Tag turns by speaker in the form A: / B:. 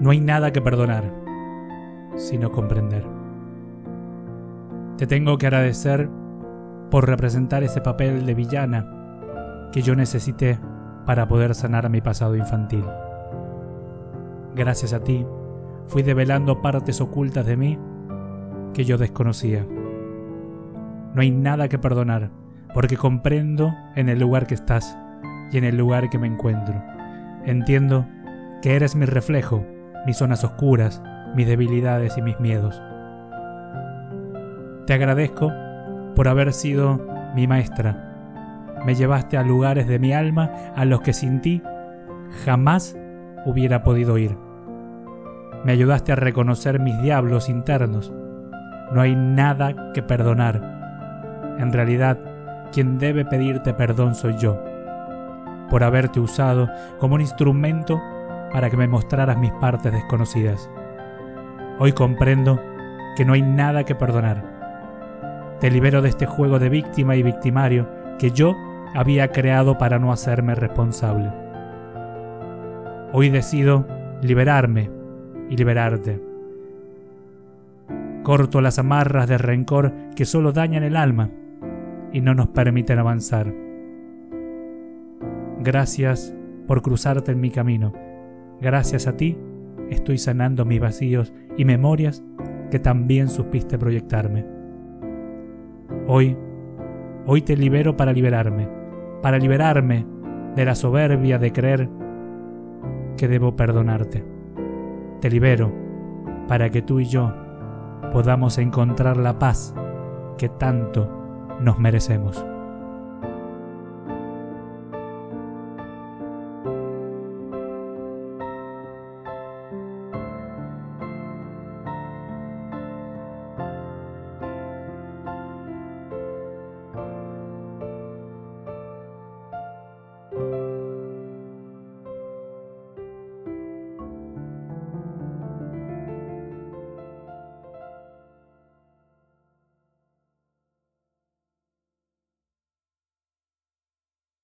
A: No hay nada que perdonar, sino comprender. Te tengo que agradecer por representar ese papel de villana que yo necesité para poder sanar mi pasado infantil. Gracias a ti, fui develando partes ocultas de mí que yo desconocía. No hay nada que perdonar, porque comprendo en el lugar que estás y en el lugar que me encuentro. Entiendo que eres mi reflejo, mis zonas oscuras, mis debilidades y mis miedos. Te agradezco por haber sido mi maestra. Me llevaste a lugares de mi alma a los que sin ti jamás hubiera podido ir. Me ayudaste a reconocer mis diablos internos. No hay nada que perdonar. En realidad, quien debe pedirte perdón soy yo, por haberte usado como un instrumento para que me mostraras mis partes desconocidas. Hoy comprendo que no hay nada que perdonar te libero de este juego de víctima y victimario que yo había creado para no hacerme responsable. Hoy decido liberarme y liberarte. Corto las amarras de rencor que solo dañan el alma y no nos permiten avanzar. Gracias por cruzarte en mi camino. Gracias a ti estoy sanando mis vacíos y memorias que también supiste proyectarme. Hoy, hoy te libero para liberarme, para liberarme de la soberbia de creer que debo perdonarte. Te libero para que tú y yo podamos encontrar la paz que tanto nos merecemos.